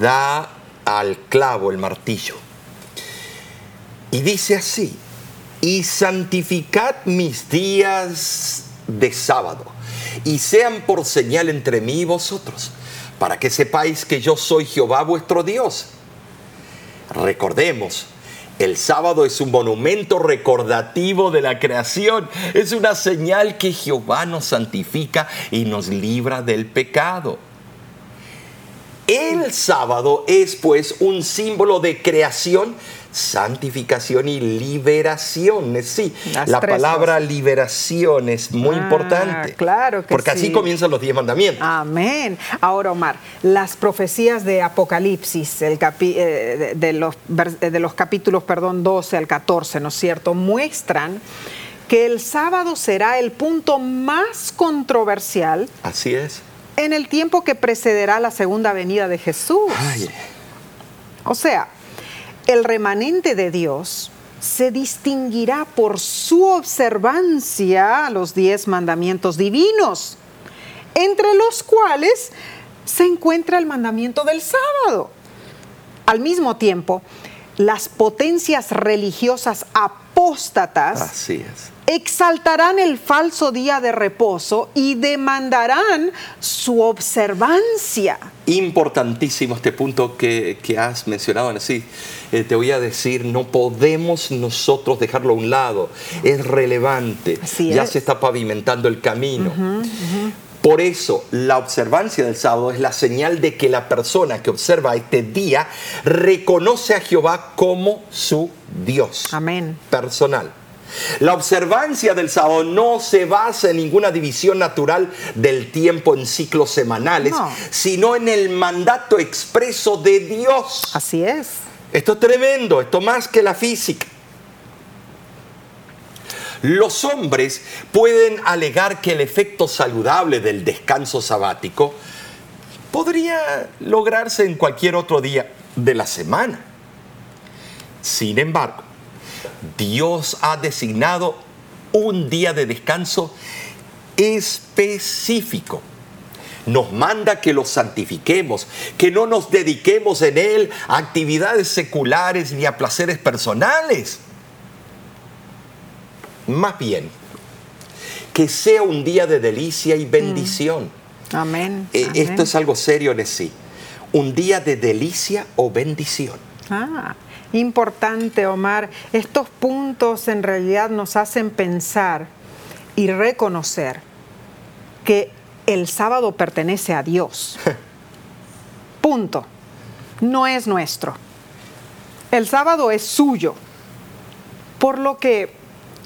Speaker 2: da al clavo el martillo. Y dice así, y santificad mis días de sábado. y sean por señal entre mí y vosotros, para que sepáis que yo soy Jehová vuestro Dios. Recordemos, el sábado es un monumento recordativo de la creación, es una señal que Jehová nos santifica y nos libra del pecado. El sábado es pues un símbolo de creación, santificación y liberación. Sí,
Speaker 1: Las
Speaker 2: la palabra liberación es muy
Speaker 1: Ah,
Speaker 2: importante.
Speaker 1: claro que
Speaker 2: Porque así
Speaker 1: sí.
Speaker 2: comienzan los diez mandamientos.
Speaker 1: Amén. Ahora, Omar, las profecías de Apocalipsis, el capi- eh, de, los, vers- de los capítulos perdón, 12 al 14, ¿no es cierto?, muestran que el sábado será el punto más controversial
Speaker 2: Así es.
Speaker 1: en el tiempo que precederá la segunda venida de Jesús.
Speaker 2: Ay,
Speaker 1: O sea, el remanente de Dios se distinguirá por su observancia a los diez mandamientos divinos, entre los cuales se encuentra el mandamiento del sábado. Al mismo tiempo, las potencias religiosas apóstatas
Speaker 2: así es.
Speaker 1: Exaltarán el falso día de reposo y demandarán su observancia.
Speaker 2: Importantísimo este punto que, que has mencionado, sí. te voy a decir, no podemos nosotros dejarlo a un lado. Es relevante.
Speaker 1: Así
Speaker 2: ya
Speaker 1: es.
Speaker 2: se está pavimentando el camino. Por eso, la observancia del sábado es la señal de que la persona que observa este día reconoce a Jehová como su Dios
Speaker 1: Amén.
Speaker 2: personal. La observancia del sábado no se basa en ninguna división natural del tiempo en ciclos semanales,
Speaker 1: No.
Speaker 2: sino en el mandato expreso de Dios.
Speaker 1: Así es.
Speaker 2: Esto es tremendo, esto más que la física. Los hombres pueden alegar que el efecto saludable del descanso sabático podría lograrse en cualquier otro día de la semana. Sin embargo, Dios ha designado un día de descanso específico. Nos manda que lo santifiquemos, que no nos dediquemos en él a actividades seculares ni a placeres personales. Más bien, que sea un día de delicia y bendición.
Speaker 1: Amén.
Speaker 2: Eh,
Speaker 1: amén.
Speaker 2: Esto es algo serio en sí. Un día de delicia o bendición.
Speaker 1: Ah, importante, Omar. Estos puntos en realidad nos hacen pensar y reconocer que el sábado pertenece a Dios. Punto. No es nuestro. El sábado es suyo. Por lo que,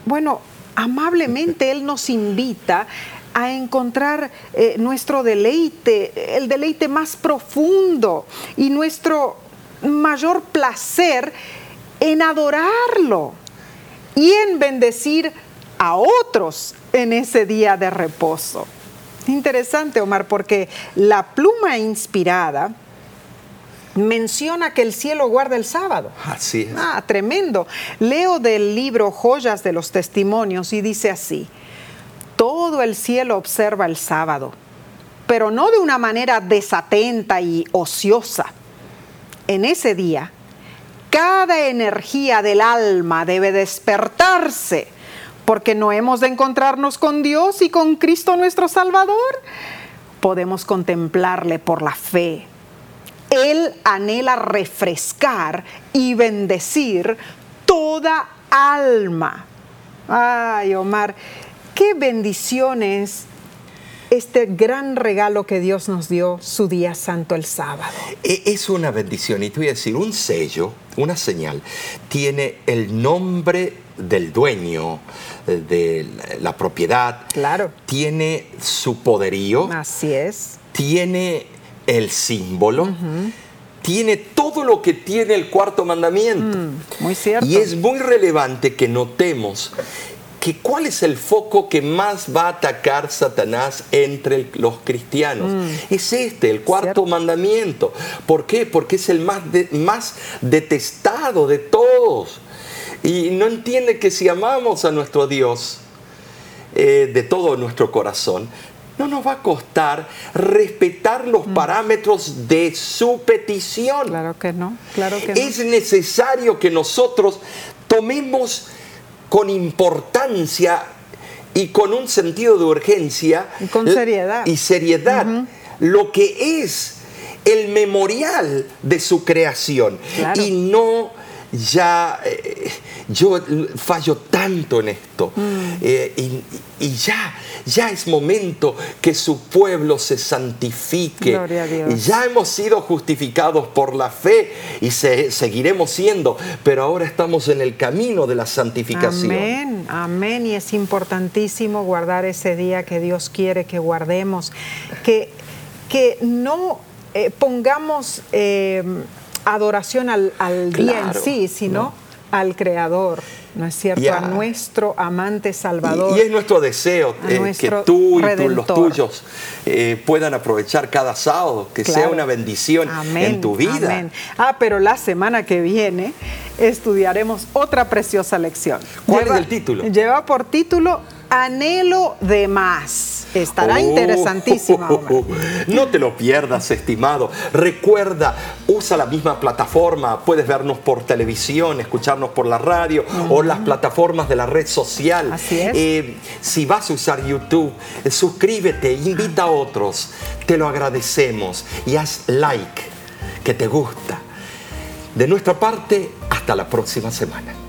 Speaker 1: bueno, amablemente Él nos invita a encontrar eh, nuestro deleite, el deleite más profundo y nuestro mayor placer en adorarlo y en bendecir a otros en ese día de reposo. Interesante, Omar, porque la pluma inspirada menciona que el cielo guarda el sábado.
Speaker 2: Así es.
Speaker 1: Ah, tremendo. Leo del libro Joyas de los Testimonios y dice así, todo el cielo observa el sábado, pero no de una manera desatenta y ociosa. En ese día, cada energía del alma debe despertarse, porque no hemos de encontrarnos con Dios y con Cristo nuestro Salvador. Podemos contemplarle por la fe. Él anhela refrescar y bendecir toda alma. Ay, Omar, qué bendiciones este gran regalo que Dios nos dio su día santo el sábado.
Speaker 2: E- Es una bendición y te voy a decir, un sello, una señal, tiene el nombre del dueño eh, de la- la propiedad,
Speaker 1: Claro.
Speaker 2: tiene su poderío,
Speaker 1: Así es.
Speaker 2: tiene el símbolo, tiene todo lo que tiene el cuarto mandamiento.
Speaker 1: Muy cierto.
Speaker 2: Y es muy relevante que notemos que cuál es el foco que más va a atacar Satanás entre el- los cristianos. Es este, el cuarto
Speaker 1: Cierto.
Speaker 2: mandamiento. ¿Por qué? Porque es el más, de- más detestado de todos. Y no entiende que si amamos a nuestro Dios eh, de todo nuestro corazón, no nos va a costar respetar los parámetros de su petición.
Speaker 1: Claro que no, claro que no.
Speaker 2: Es necesario que nosotros tomemos con importancia y con un sentido de urgencia
Speaker 1: Y con seriedad.
Speaker 2: y seriedad lo que es el memorial de su creación
Speaker 1: Claro.
Speaker 2: y no ya eh, yo fallo tanto en esto
Speaker 1: Mm.
Speaker 2: eh, y, y ya ya es momento que su pueblo se santifique
Speaker 1: Gloria a Dios.
Speaker 2: ya hemos sido justificados por la fe y se- seguiremos siendo pero ahora estamos en el camino de la santificación
Speaker 1: Amén, amén. Y es importantísimo guardar ese día que Dios quiere que guardemos, que, que no eh, pongamos adoración al, al día en sí, sino
Speaker 2: no.
Speaker 1: al Creador, ¿no es cierto? A nuestro amante Salvador.
Speaker 2: y es nuestro deseo eh, que tú y tú- los
Speaker 1: Redentor.
Speaker 2: tuyos eh, puedan aprovechar cada sábado, que sea una bendición
Speaker 1: Amén,
Speaker 2: en tu vida.
Speaker 1: amén. Ah, pero la semana que viene estudiaremos otra preciosa lección.
Speaker 2: ¿Cuál es el título?
Speaker 1: Lleva por título Anhelo de más. Estará
Speaker 2: Oh,
Speaker 1: interesantísima.
Speaker 2: No te lo pierdas, estimado. Recuerda, usa la misma plataforma. Puedes vernos por televisión, escucharnos por la radio o las plataformas de la red social.
Speaker 1: Así es.
Speaker 2: Eh, si vas a usar YouTube, eh, suscríbete, invita a otros. Te lo agradecemos y haz like, que te gusta. De nuestra parte, hasta la próxima semana.